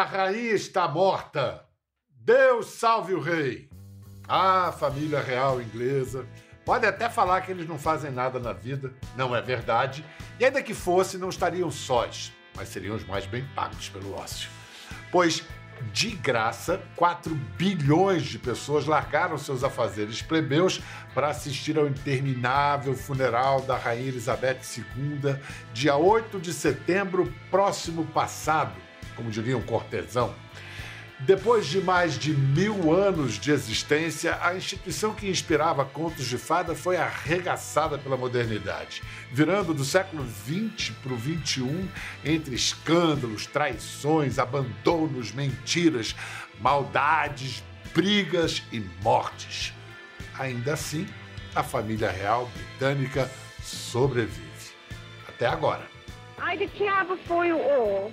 A rainha está morta. Deus salve o rei. Ah, família real inglesa. Pode até falar que eles não fazem nada na vida, não é verdade. E ainda que fosse, não estariam sós, mas seriam os mais bem pagos pelo ócio. Pois de graça, 4 bilhões de pessoas largaram seus afazeres plebeus para assistir ao interminável funeral da Rainha Elizabeth II, dia 8 de setembro próximo passado, como diria um cortesão. Depois de mais de mil anos de existência, a instituição que inspirava contos de fada foi arregaçada pela modernidade, virando do século XX para o XXI entre escândalos, traições, abandonos, mentiras, maldades, brigas e mortes. Ainda assim, a família real britânica sobrevive. Até agora. I declare before you all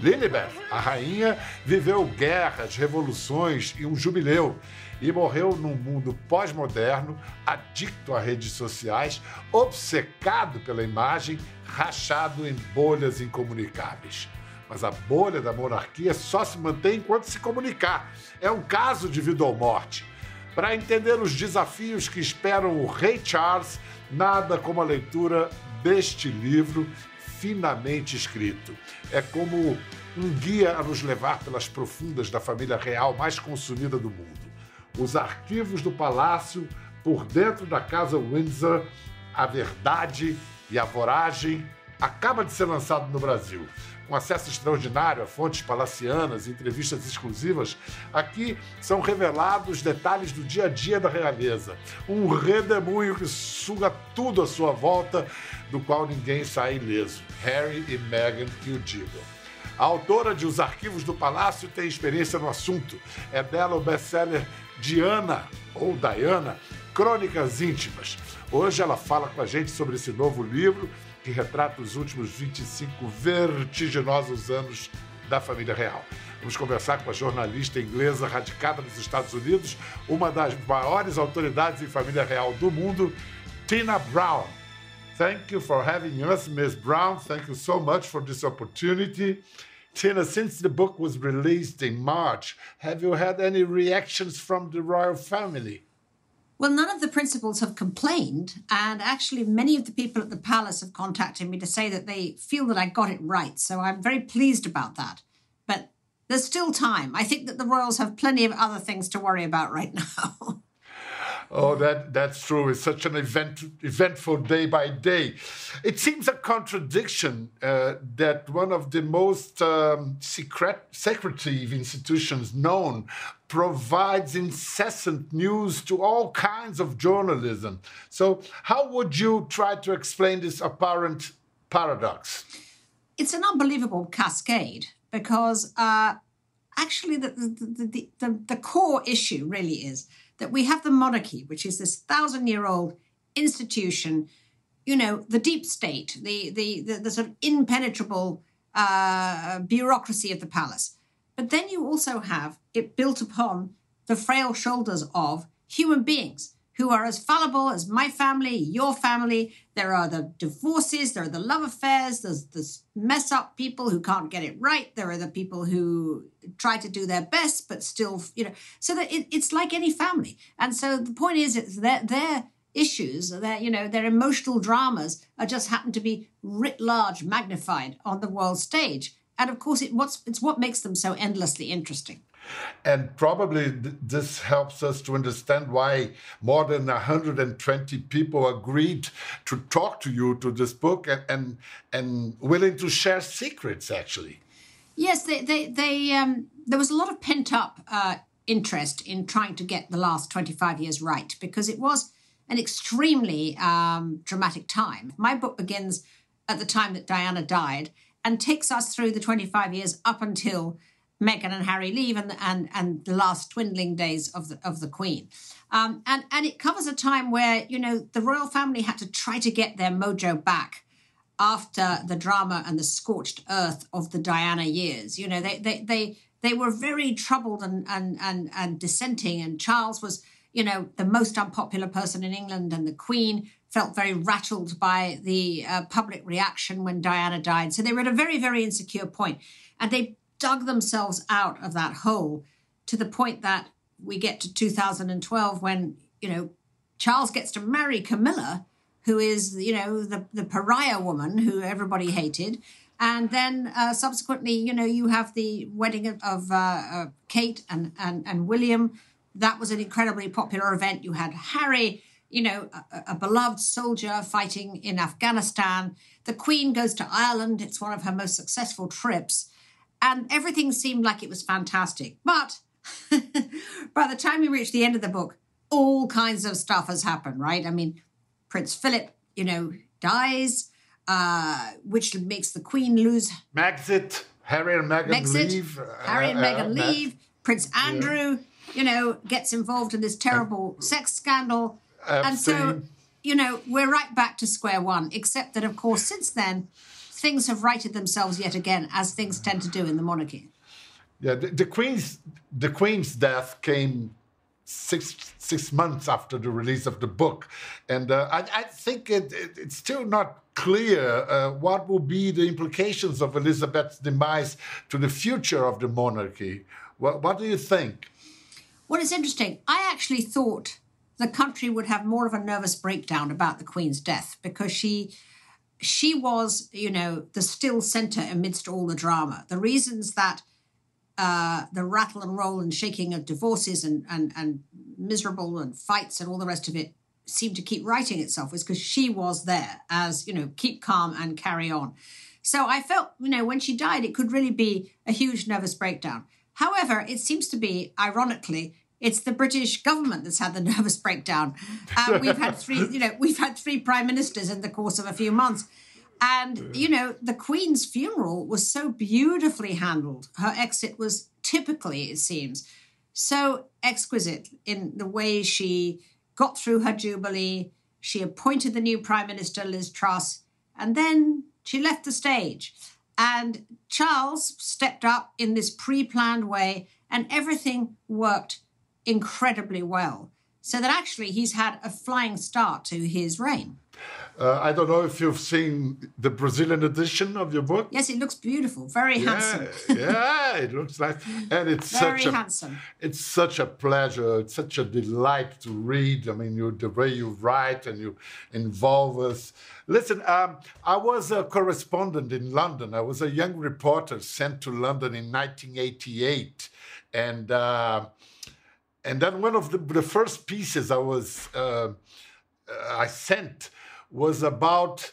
Lilibet, a rainha, viveu guerras, revoluções e um jubileu e morreu num mundo pós-moderno, adicto a redes sociais, obcecado pela imagem, rachado em bolhas incomunicáveis. Mas a bolha da monarquia só se mantém enquanto se comunicar. É um caso de vida ou morte. Para entender os desafios que esperam o Rei Charles, nada como a leitura deste livro finamente escrito. É como um guia a nos levar pelas profundas da família real mais consumida do mundo. Os arquivos do palácio, por dentro da casa Windsor, a verdade e a voragem acaba de ser lançado no Brasil. Com acesso extraordinário a fontes palacianas e entrevistas exclusivas, aqui são revelados detalhes do dia a dia da realeza. Um redemoinho que suga tudo à sua volta, do qual ninguém sai ileso. Harry e Meghan que o digam. A autora de Os Arquivos do Palácio tem experiência no assunto. É dela o best-seller Diana, ou Diana, Crônicas Íntimas. Hoje ela fala com a gente sobre esse novo livro que retrata os últimos 25 vertiginosos anos da família real. Vamos conversar com a jornalista inglesa radicada nos Estados Unidos, uma das maiores autoridades em família real do mundo, Tina Brown. Thank you for having us, Ms. Brown. Thank you so much for this opportunity. Tina, since the book was released in March, have you had any reactions from the royal family? Well, none of the principals have complained. And actually, many of the people at the palace have contacted me to say that they feel that I got it right. So I'm very pleased about that. But there's still time. I think that the royals have plenty of other things to worry about right now. Oh, that that's true. It's such an event, eventful day by day. It seems a contradiction uh, that one of the most um, secret, secretive institutions known provides incessant news to all kinds of journalism. So, how would you try to explain this apparent paradox? It's an unbelievable cascade because uh, actually, the the, the, the, the core issue really is that we have the monarchy, which is this thousand year old institution, you know, the deep state, the, the, the, the sort of impenetrable uh, bureaucracy of the palace. But then you also have it built upon the frail shoulders of human beings who are as fallible as my family, your family. There are the divorces, there are the love affairs, there's the mess up people who can't get it right. There are the people who try to do their best, but still, you know, so that it, it's like any family. And so the point is, it's their, their issues, their, you know, their emotional dramas are just happen to be writ large, magnified on the world stage. And of course, it, what's, it's what makes them so endlessly interesting. And probably th this helps us to understand why more than 120 people agreed to talk to you to this book and and, and willing to share secrets, actually. Yes, they, they, they um, there was a lot of pent up uh, interest in trying to get the last 25 years right because it was an extremely um, dramatic time. My book begins at the time that Diana died and takes us through the 25 years up until Meghan and Harry leave and and and the last dwindling days of the of the Queen. Um, and and it covers a time where you know the royal family had to try to get their mojo back after the drama and the scorched earth of the Diana years. You know they they they they were very troubled and and and and dissenting. And Charles was you know the most unpopular person in England, and the Queen felt very rattled by the uh, public reaction when Diana died. So they were at a very very insecure point, and they dug themselves out of that hole to the point that we get to 2012 when, you know, Charles gets to marry Camilla, who is, you know, the, the pariah woman who everybody hated. And then uh, subsequently, you know, you have the wedding of, of uh, uh, Kate and, and, and William. That was an incredibly popular event. You had Harry, you know, a, a beloved soldier fighting in Afghanistan. The Queen goes to Ireland. It's one of her most successful trips. And everything seemed like it was fantastic. But by the time you reach the end of the book, all kinds of stuff has happened, right? I mean, Prince Philip, you know, dies, uh, which makes the Queen lose. Megxit, Harry and Meghan leave. Harry and uh, Meghan uh, leave. Prince Andrew, you know, gets involved in this terrible sex scandal. And so, you know, we're right back to square one, except that, of course, since then, things have righted themselves yet again, as things tend to do in the monarchy. Yeah, the, the queen's the queen's death came six six months after the release of the book, and uh, I, I think it, it, it's still not clear uh, what will be the implications of Elizabeth's demise to the future of the monarchy. What, what do you think? Well, it's interesting. I actually thought the country would have more of a nervous breakdown about the Queen's death because she she was, you know, the still centre amidst all the drama. The reasons that uh, the rattle and roll and shaking of divorces and, and, and miserable and fights and all the rest of it seemed to keep writing itself was because she was there as, you know, keep calm and carry on. So I felt, you know, when she died, it could really be a huge nervous breakdown. However, it seems to be, ironically, it's the British government that's had the nervous breakdown. Uh, we've had three, you know, we've had three prime ministers in the course of a few months. And, you know, the Queen's funeral was so beautifully handled. Her exit was typically, it seems, so exquisite in the way she got through her jubilee. She appointed the new Prime Minister, Liz Truss, and then she left the stage. And Charles stepped up in this pre planned way, and everything worked incredibly well. So that actually he's had a flying start to his reign. Uh, I don't know if you've seen the Brazilian edition of your book. Yes, it looks beautiful, very handsome. Yeah, yeah, it looks nice, and it's Very such a handsome. it's such a pleasure. It's such a delight to read. I mean, you, the way you write and you involve us. Listen, um, I was a correspondent in London. I was a young reporter sent to London in 1988, and uh, and then one of the, the first pieces I was uh, I sent was about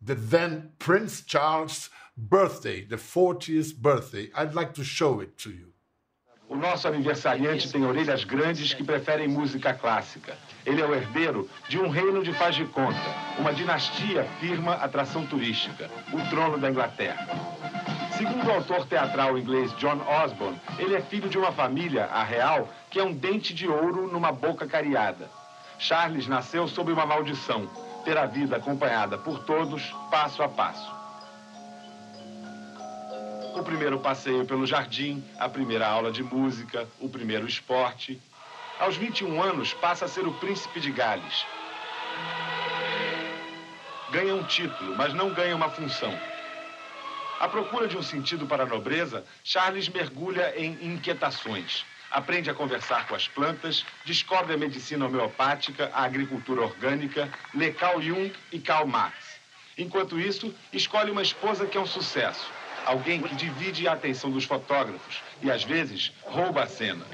the then Prince Charles' birthday, the 40th birthday. I'd like to show it to you. O nosso aniversariante tem orelhas grandes que preferem música clássica. Ele é o herdeiro de um reino de faz de conta, uma dinastia firma atração turística, o trono da Inglaterra. Segundo o autor teatral inglês John Osborne, ele é filho de uma família, a real, que é um dente de ouro numa boca cariada. Charles nasceu sob uma maldição, ter a vida acompanhada por todos, passo a passo. O primeiro passeio pelo jardim, a primeira aula de música, o primeiro esporte. Aos 21 anos, passa a ser o príncipe de Gales. Ganha um título, mas não ganha uma função. À procura de um sentido para a nobreza, Charles mergulha em inquietações. Aprende a conversar com as plantas, descobre a medicina homeopática, a agricultura orgânica, lê Carl Jung e Karl Marx. Enquanto isso, escolhe uma esposa que é um sucesso. Alguém que divide a atenção dos fotógrafos e, às vezes, rouba a cena.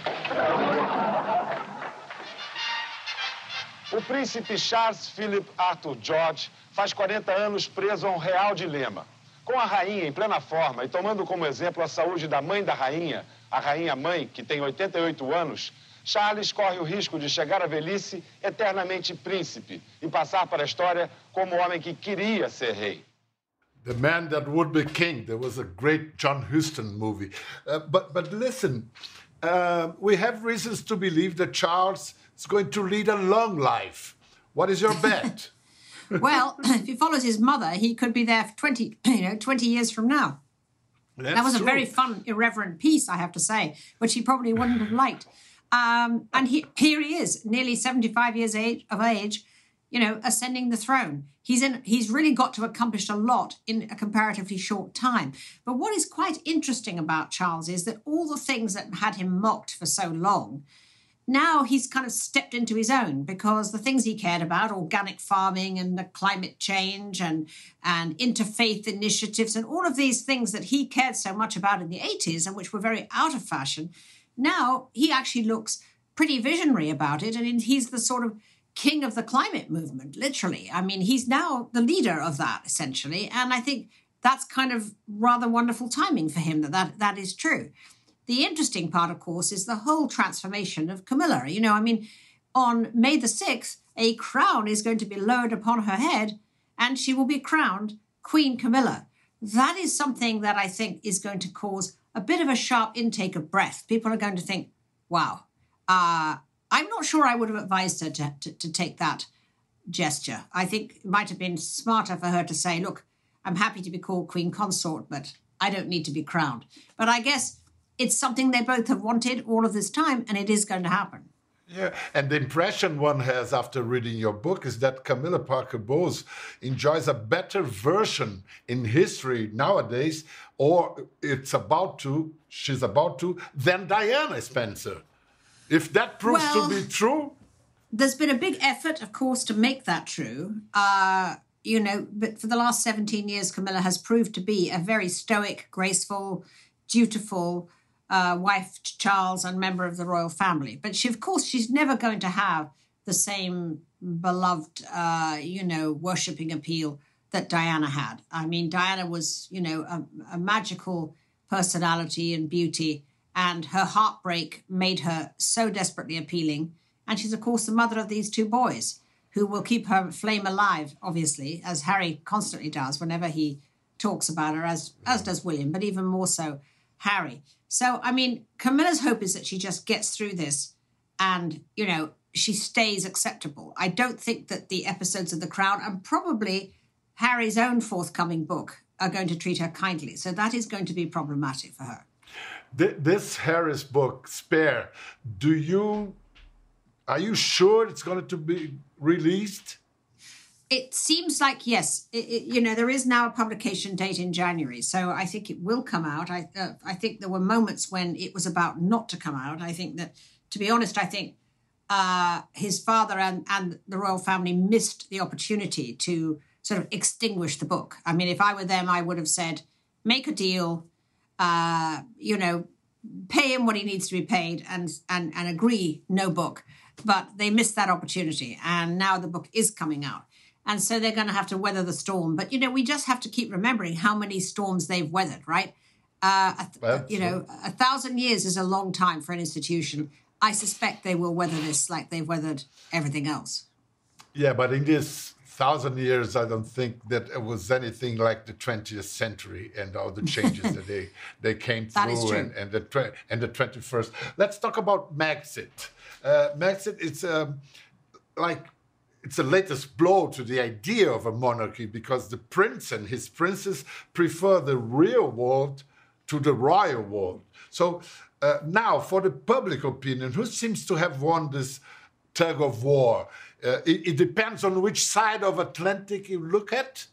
O príncipe Charles Philip Arthur George faz 40 anos preso a um real dilema. Com a rainha em plena forma e tomando como exemplo a saúde da mãe da rainha, a rainha mãe, que tem 88 anos, Charles corre o risco de chegar à velhice eternamente príncipe e passar para a história como o homem que queria ser rei. The Man That Would Be King. There was a great John Huston movie. Uh, but, but listen, uh, we have reasons to believe that Charles is going to lead a long life. What is your bet? Well, if he follows his mother, he could be there for 20, you know, 20 years from now. that was a very fun, irreverent piece, I have to say, which he probably wouldn't have liked. Um, and he, here he is, nearly 75 years age, of age, you know, ascending the throne. He's in he's really got to accomplish a lot in a comparatively short time. But what is quite interesting about Charles is that all the things that had him mocked for so long, now he's kind of stepped into his own because the things he cared about, organic farming and the climate change and and interfaith initiatives and all of these things that he cared so much about in the 80s and which were very out of fashion, now he actually looks pretty visionary about it and he's the sort of king of the climate movement, literally. I mean, he's now the leader of that, essentially. And I think that's kind of rather wonderful timing for him that that, that is true. The interesting part, of course, is the whole transformation of Camilla. You know, I mean, on May the 6th, a crown is going to be lowered upon her head and she will be crowned Queen Camilla. That is something that I think is going to cause a bit of a sharp intake of breath. People are going to think, wow, uh, I'm not sure I would have advised her to, to, to take that gesture. I think it might have been smarter for her to say, look, I'm happy to be called Queen Consort, but I don't need to be crowned. But I guess it's something they both have wanted all of this time, and it is going to happen. Yeah, and the impression one has after reading your book is that Camilla Parker Bowles enjoys a better version in history nowadays, or it's about to, she's about to, than Diana Spencer. If that proves well, to be true, there's been a big effort, of course, to make that true. Uh, you know, but for the last 17 years, Camilla has proved to be a very stoic, graceful, dutiful uh, wife to Charles and member of the royal family. But she, of course, she's never going to have the same beloved, uh, you know, worshipping appeal that Diana had. I mean, Diana was, you know, a, a magical personality and beauty and her heartbreak made her so desperately appealing. And she's, of course, the mother of these two boys who will keep her flame alive, obviously, as Harry constantly does whenever he talks about her, as, as does William, but even more so Harry. So, I mean, Camilla's hope is that she just gets through this and, you know, she stays acceptable. I don't think that the episodes of The Crown and probably Harry's own forthcoming book are going to treat her kindly. So that is going to be problematic for her this Harry's book, Spare, do you are you sure it's going to be released? It seems like yes. It, it, you know, there is now a publication date in January, so I think it will come out. I uh, I think there were moments when it was about not to come out. I think that, to be honest, I think uh, his father and and the royal family missed the opportunity to sort of extinguish the book. I mean, if I were them, I would have said, make a deal, uh, you know, pay him what he needs to be paid and and and agree no book. But they missed that opportunity, and now the book is coming out. And so they're going to have to weather the storm. But you know, we just have to keep remembering how many storms they've weathered, right? Uh, well, you know, a thousand years is a long time for an institution. I suspect they will weather this like they've weathered everything else. Yeah, but in this thousand years, I don't think that it was anything like the 20th century and all the changes that they, they came through and, and, the and the 21st. Let's talk about Megxit. Uh, Megxit, it's um, like it's the latest blow to the idea of a monarchy because the prince and his princess prefer the real world to the royal world. So uh, now, for the public opinion, who seems to have won this tug of war? Uh, it, it, depends on which side of Atlantic you look at.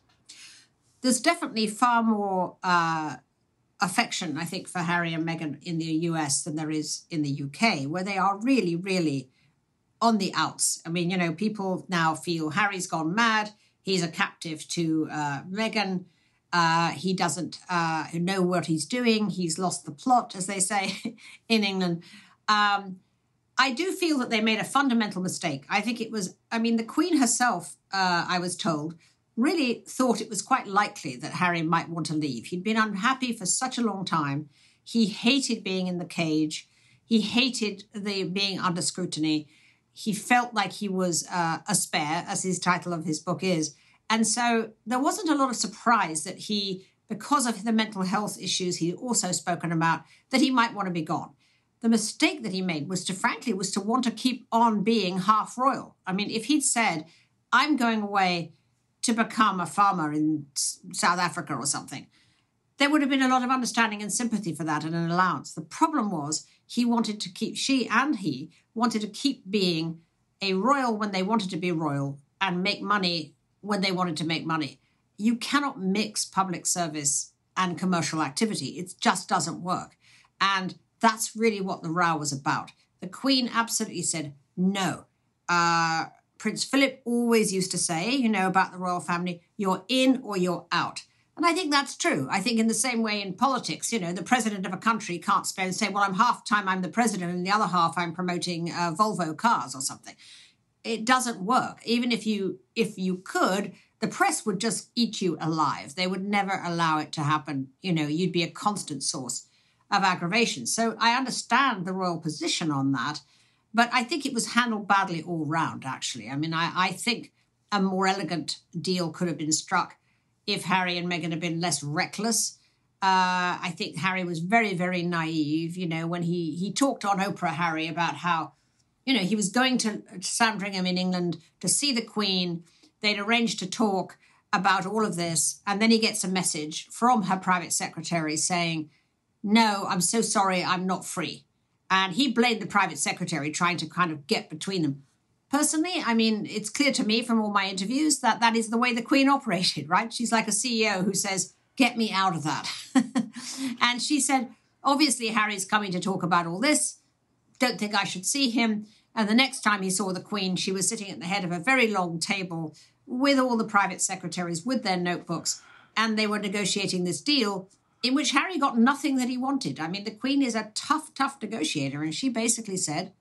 There's definitely far more uh, affection, I think, for Harry and Meghan in the US than there is in the UK, where they are really, really on the outs. I mean, you know, people now feel Harry's gone mad. He's a captive to uh, Meghan. Uh, he doesn't uh, know what he's doing. He's lost the plot, as they say in England. Um, I do feel that they made a fundamental mistake. I think it was, I mean, the Queen herself, uh, I was told, really thought it was quite likely that Harry might want to leave. He'd been unhappy for such a long time. He hated being in the cage. He hated the being under scrutiny. He felt like he was uh, a spare, as his title of his book is. And so there wasn't a lot of surprise that he, because of the mental health issues he'd also spoken about, that he might want to be gone. The mistake that he made was to frankly was to want to keep on being half royal. I mean if he'd said i'm going away to become a farmer in south africa or something there would have been a lot of understanding and sympathy for that and an allowance. The problem was he wanted to keep she and he wanted to keep being a royal when they wanted to be royal and make money when they wanted to make money. You cannot mix public service and commercial activity. It just doesn't work. And that's really what the row was about. The Queen absolutely said no. Uh, Prince Philip always used to say, you know, about the royal family, you're in or you're out. And I think that's true. I think in the same way in politics, you know, the president of a country can't spend say, well, I'm half time I'm the president and the other half I'm promoting uh, Volvo cars or something. It doesn't work. Even if you if you could, the press would just eat you alive. They would never allow it to happen. You know, you'd be a constant source of aggravation. So I understand the royal position on that, but I think it was handled badly all round, actually. I mean, I, I think a more elegant deal could have been struck if Harry and Meghan had been less reckless. Uh, I think Harry was very, very naive. You know, when he he talked on Oprah, Harry, about how, you know, he was going to Sandringham in England to see the Queen. They'd arranged to talk about all of this, and then he gets a message from her private secretary saying, "No, I'm so sorry, I'm not free." And he blamed the private secretary, trying to kind of get between them personally, I mean, it's clear to me from all my interviews that that is the way the Queen operated, right? She's like a CEO who says, Get me out of that. and she said, Obviously, Harry's coming to talk about all this. Don't think I should see him. And the next time he saw the Queen, she was sitting at the head of a very long table with all the private secretaries with their notebooks. And they were negotiating this deal in which Harry got nothing that he wanted. I mean, the Queen is a tough, tough negotiator. And she basically said,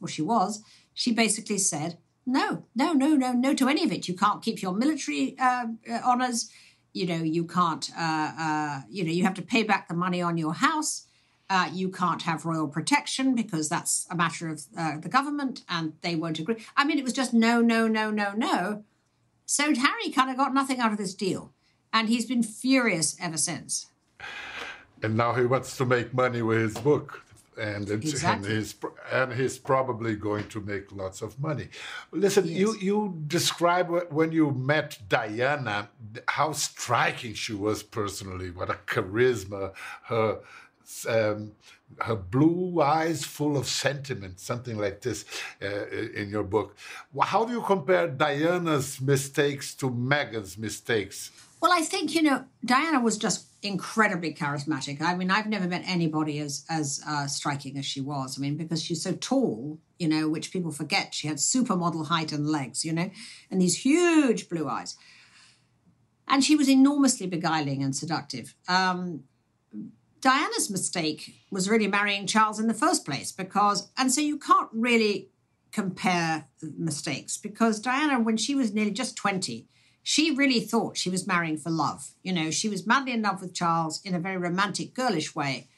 or she was, she basically said, no, no, no, no, no to any of it. You can't keep your military uh, uh, honors. You know, you can't, uh, uh, you know, you have to pay back the money on your house. Uh, you can't have royal protection because that's a matter of uh, the government and they won't agree. I mean, it was just no, no, no, no, no. So Harry kind of got nothing out of this deal. And he's been furious ever since. And now he wants to make money with his book and exactly. and he's and he's probably going to make lots of money. Listen, yes. you you describe when you met Diana how striking she was personally. What a charisma! Her um, her blue eyes full of sentiment, something like this uh, in your book. How do you compare Diana's mistakes to Meghan's mistakes? Well, I think, you know, Diana was just incredibly charismatic. I mean, I've never met anybody as as uh, striking as she was. I mean, because she's so tall, you know, which people forget. She had supermodel height and legs, you know, and these huge blue eyes. And she was enormously beguiling and seductive. Um, Diana's mistake was really marrying Charles in the first place because, and so you can't really compare mistakes because Diana, when she was nearly just 20, she really thought she was marrying for love. You know, she was madly in love with Charles in a very romantic, girlish way.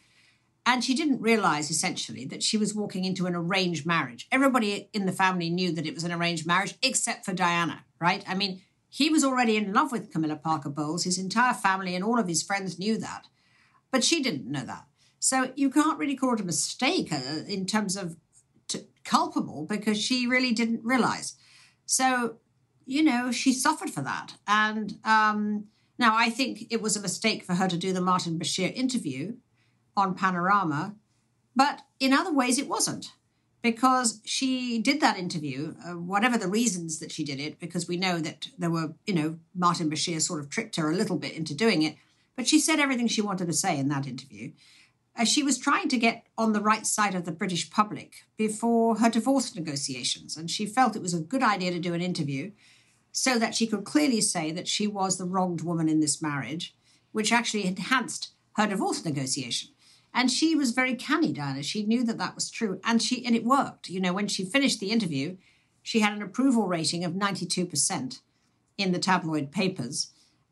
And she didn't realize essentially that she was walking into an arranged marriage. Everybody in the family knew that it was an arranged marriage, except for Diana, right? I mean, he was already in love with Camilla Parker Bowles. His entire family and all of his friends knew that. But she didn't know that. So you can't really call it a mistake uh, in terms of culpable because she really didn't realize. So you know, she suffered for that. And um, now I think it was a mistake for her to do the Martin Bashir interview on Panorama, but in other ways it wasn't because she did that interview, uh, whatever the reasons that she did it, because we know that there were, you know, Martin Bashir sort of tricked her a little bit into doing it. But she said everything she wanted to say in that interview. As she was trying to get on the right side of the British public before her divorce negotiations. And she felt it was a good idea to do an interview so that she could clearly say that she was the wronged woman in this marriage, which actually enhanced her divorce negotiation. And she was very canny, Diana. She knew that that was true, and she and it worked. You know, when she finished the interview, she had an approval rating of ninety two percent in the tabloid papers,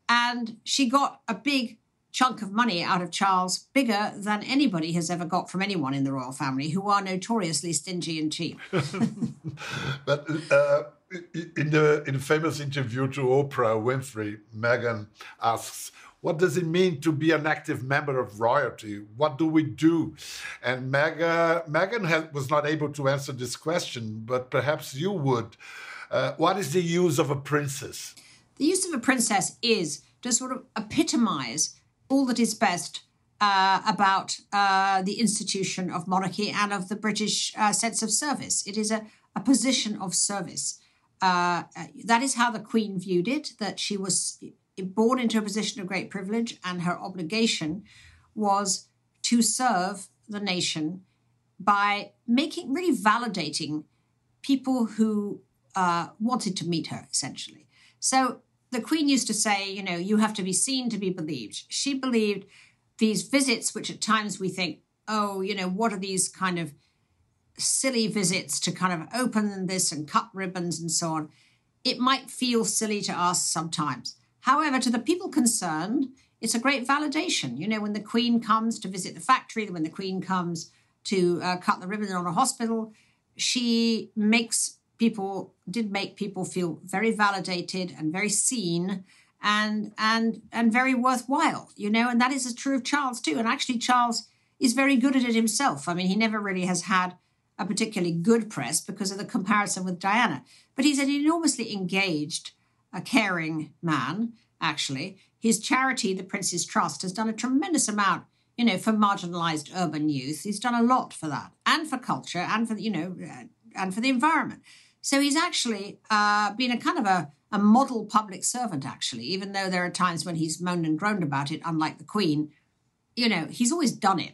and she got a big chunk of money out of Charles, bigger than anybody has ever got from anyone in the royal family, who are notoriously stingy and cheap. but uh, in the in famous interview to Oprah Winfrey, Meghan asks, "What does it mean to be an active member of royalty? What do we do?" And Meghan Meghan was not able to answer this question, but perhaps you would. Uh, what is the use of a princess? The use of a princess is to sort of epitomize all that is best uh, about uh, the institution of monarchy and of the British uh, sense of service. It is a, a position of service. Uh, that is how the Queen viewed it, that she was born into a position of great privilege and her obligation was to serve the nation by making really validating people who uh, wanted to meet her, essentially. So the Queen used to say, you know, you have to be seen to be believed. She believed these visits, which at times we think, oh, you know, what are these kind of silly visits to kind of open this and cut ribbons and so on? It might feel silly to us sometimes. However, to the people concerned, it's a great validation. You know, when the Queen comes to visit the factory, when the Queen comes to uh, cut the ribbon on a hospital, she makes people did make people feel very validated and very seen and and and very worthwhile you know and that is true of charles too and actually charles is very good at it himself i mean he never really has had a particularly good press because of the comparison with diana but he's an enormously engaged a caring man actually his charity the prince's trust has done a tremendous amount you know for marginalized urban youth he's done a lot for that and for culture and for you know uh, and for the environment so he's actually uh, been a kind of a, a model public servant, actually, even though there are times when he's moaned and groaned about it, unlike the Queen. You know, he's always done it.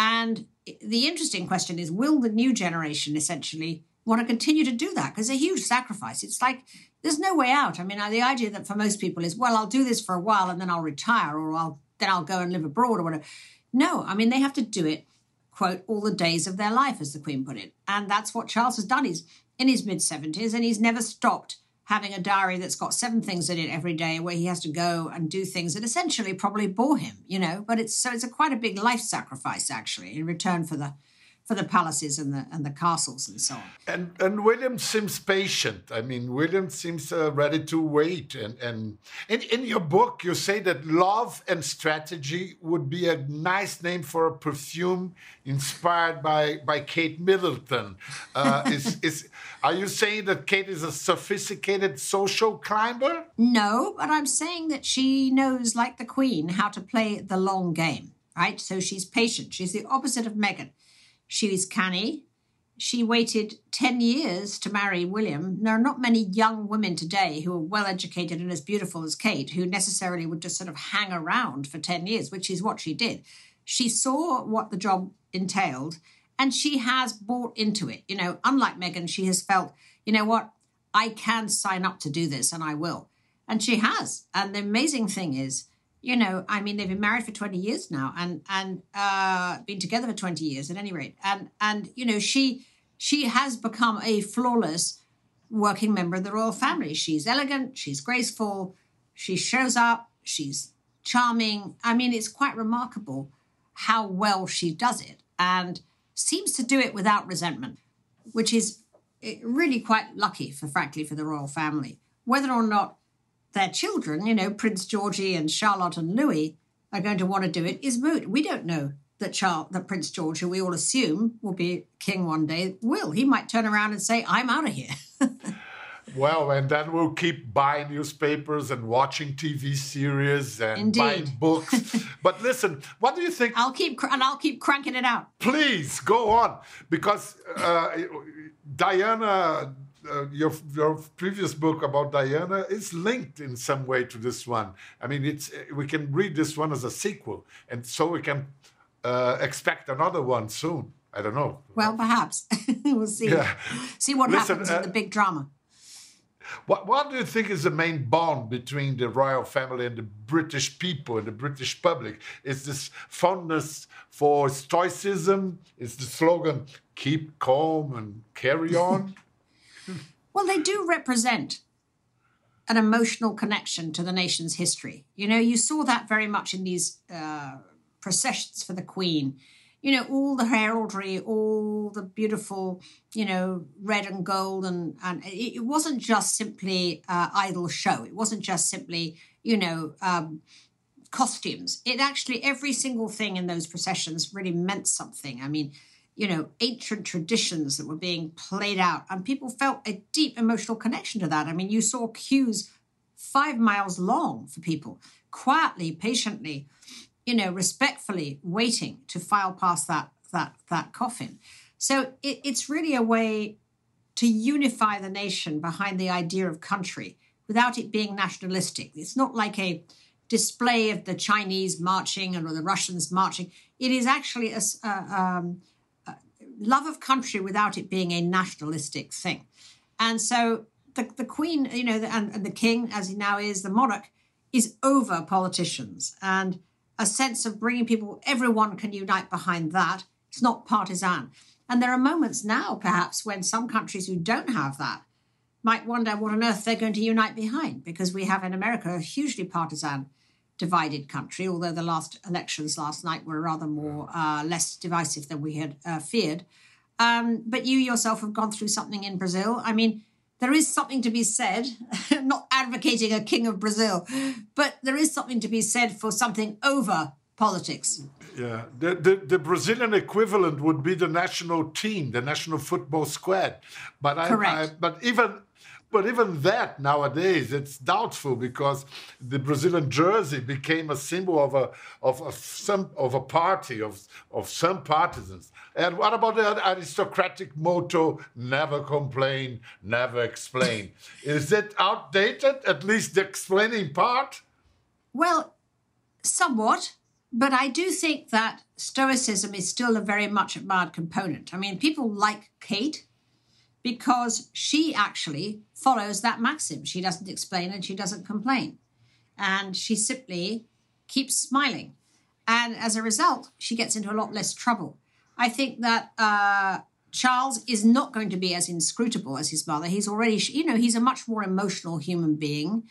And the interesting question is will the new generation essentially want to continue to do that? Because it's a huge sacrifice. It's like there's no way out. I mean, uh, the idea that for most people is, well, I'll do this for a while and then I'll retire or I'll then I'll go and live abroad or whatever. No, I mean, they have to do it, quote, all the days of their life, as the Queen put it. And that's what Charles has done. He's in his mid 70s and he's never stopped having a diary that's got seven things in it every day where he has to go and do things that essentially probably bore him you know? But it's so it's a quite a big life sacrifice actually in return for the for the palaces and the and the castles and so on. And and William seems patient. I mean, William seems uh, ready to wait. And and in, in your book, you say that love and strategy would be a nice name for a perfume inspired by by Kate Middleton. Uh, is is are you saying that Kate is a sophisticated social climber? No, but I'm saying that she knows, like the Queen, how to play the long game. Right, so she's patient. She's the opposite of Meghan she was canny. She waited 10 years to marry William. There are not many young women today who are well educated and as beautiful as Kate who necessarily would just sort of hang around for 10 years, which is what she did. She saw what the job entailed and she has bought into it. You know, unlike Meghan, she has felt, you know what, I can sign up to do this and I will. And she has. And the amazing thing is, you know, I mean, they've been married for 20 years now and, and, uh, been together for 20 years at any rate. And, and, you know, she, she has become a flawless working member of the royal family. She's elegant, she's graceful, she shows up, she's charming. I mean, it's quite remarkable how well she does it and seems to do it without resentment, which is eh, really quite lucky for, frankly, for the royal family. Whether or not their children, you know, Prince Georgie and Charlotte and Louis, are going to want to do it is moot. We don't know that Charles, that Prince George, who we all assume will be king one day, will. He might turn around and say, "I'm out of here." well, and then we'll keep buying newspapers and watching TV series and Indeed. buying books. but listen, what do you think? I'll keep and I'll keep cranking it out. Please go on, because uh, Diana uh, your your previous book about Diana is linked in some way to this one. I mean, it's we can read this one as a sequel, and so we can uh, expect another one soon. I don't know. Well, perhaps we'll see. Yeah. See what Listen, happens uh, in the big drama. What What do you think is the main bond between the royal family and the British people and the British public? Is this fondness for stoicism? Is the slogan "Keep calm and carry on"? Well, they do represent an emotional connection to the nation's history. You know, you saw that very much in these uh, processions for the Queen. You know, all the heraldry, all the beautiful, you know, red and gold, and and it, wasn't just simply uh, idle show. It wasn't just simply, you know, um, costumes. It actually every single thing in those processions really meant something. I mean, you know, ancient traditions that were being played out. And people felt a deep emotional connection to that. I mean, you saw queues five miles long for people, quietly, patiently, you know, respectfully waiting to file past that that that coffin. So it, it's really a way to unify the nation behind the idea of country without it being nationalistic. It's not like a display of the Chinese marching or the Russians marching. It is actually a, um, a love of country without it being a nationalistic thing. And so the, the Queen, you know, and, and the King, as he now is, the monarch, is over politicians and a sense of bringing people, everyone can unite behind that. It's not partisan. And there are moments now, perhaps, when some countries who don't have that might wonder what on earth they're going to unite behind, because we have in America a hugely partisan divided country, although the last elections last night were rather more uh, less divisive than we had uh, feared. Um, but you yourself have gone through something in Brazil. I mean, there is something to be said, not advocating a king of Brazil, but there is something to be said for something over politics. Yeah, the, the, the, Brazilian equivalent would be the national team, the national football squad. But I, I, but even but even that nowadays it's doubtful because the Brazilian jersey became a symbol of a of, of some of a party of of some partisans. And what about the aristocratic motto never complain, never explain? Is it outdated, at least the explaining part? Well, somewhat. But I do think that Stoicism is still a very much admired component. I mean, people like Kate because she actually follows that maxim. She doesn't explain and she doesn't complain. And she simply keeps smiling. And as a result, she gets into a lot less trouble. I think that uh, Charles is not going to be as inscrutable as his mother. He's already, you know, he's a much more emotional human being.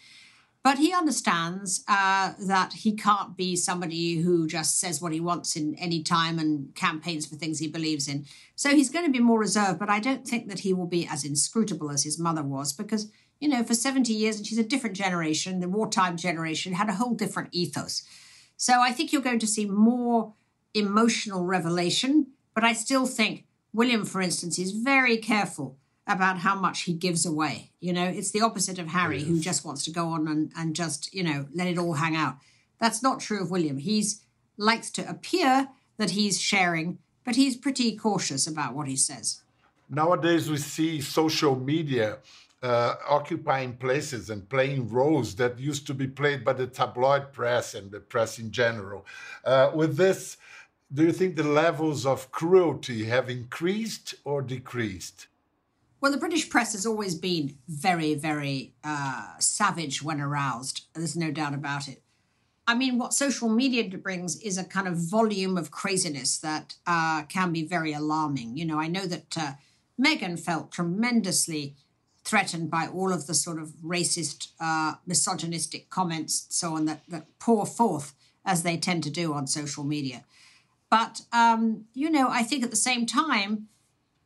But he understands uh, that he can't be somebody who just says what he wants in any time and campaigns for things he believes in. So he's going to be more reserved, but I don't think that he will be as inscrutable as his mother was because, you know, for 70 years, and she's a different generation, the wartime generation had a whole different ethos. So I think you're going to see more emotional revelation, but I still think William, for instance, is very careful about how much he gives away. You know, it's the opposite of Harry, yes. who just wants to go on and, and just, you know, let it all hang out. That's not true of William. He's likes to appear that he's sharing, but he's pretty cautious about what he says. Nowadays, we see social media uh, occupying places and playing roles that used to be played by the tabloid press and the press in general. Uh, with this, do you think the levels of cruelty have increased or decreased? Well, the British press has always been very, very uh, savage when aroused. There's no doubt about it. I mean, what social media brings is a kind of volume of craziness that uh, can be very alarming. You know, I know that uh, Meghan felt tremendously threatened by all of the sort of racist, uh, misogynistic comments, so on, that, that pour forth as they tend to do on social media. But, um, you know, I think at the same time,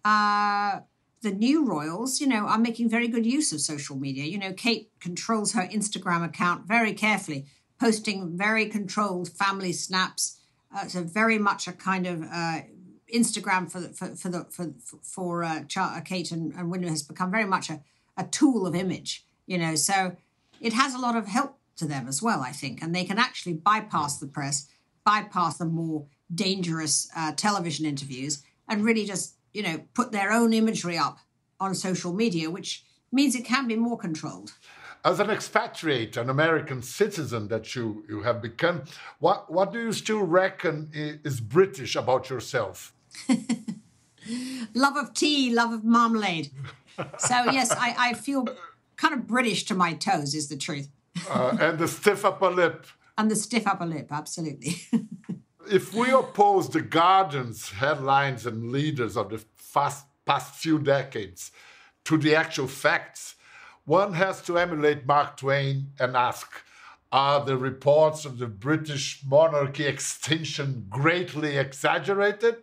uh, the new royals, you know, are making very good use of social media. You know, Kate controls her Instagram account very carefully, posting very controlled family snaps. Uh, so very much a kind of uh, Instagram for the, for, for the for for uh, uh, Kate and, and William has become very much a, a tool of image. You know, so it has a lot of help to them as well, I think, and they can actually bypass the press, bypass the more dangerous uh, television interviews, and really just you know, put their own imagery up on social media, which means it can be more controlled. As an expatriate, an American citizen that you, you have become, what, what do you still reckon is British about yourself? love of tea, love of marmalade. So, yes, I, I feel kind of British to my toes, is the truth. uh, and the stiff upper lip. And the stiff upper lip, absolutely. if we oppose the Guardian's headlines and leaders of the fast, past few decades to the actual facts, one has to emulate Mark Twain and ask Are the reports of the British monarchy extinction greatly exaggerated?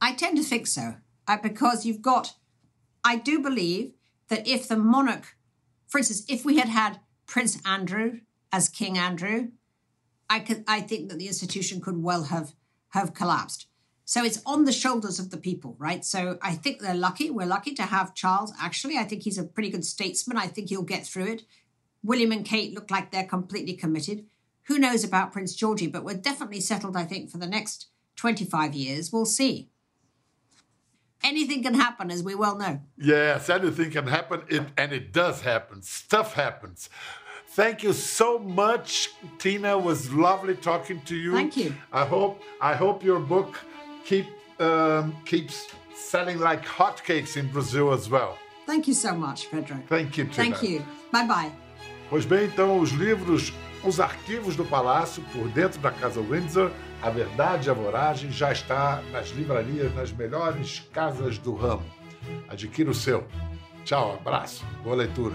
I tend to think so, uh, because you've got, I do believe that if the monarch, for instance, if we had had Prince Andrew as King Andrew, I could I think that the institution could well have have collapsed. So it's on the shoulders of the people, right? So I think they're lucky. We're lucky to have Charles. Actually, I think he's a pretty good statesman. I think he'll get through it. William and Kate look like they're completely committed. Who knows about Prince Georgie, but we're definitely settled, I think, for the next 25 years. We'll see. anything can happen, as we well know. Yes, anything can happen, it, and it does happen. Stuff happens. Thank you so much, Tina. It was lovely talking to you. Thank you. I hope I hope your book keep um, keeps selling like hotcakes in Brazil as well. Thank you so much, Pedro. Thank you, Tina. Thank you. Bye bye. Pois bem, então os livros, os arquivos do Palácio por dentro da Casa Windsor, A Verdade e a Voragem já está nas livrarias, nas melhores casas do ramo. Adquira o seu. Tchau, abraço, boa leitura.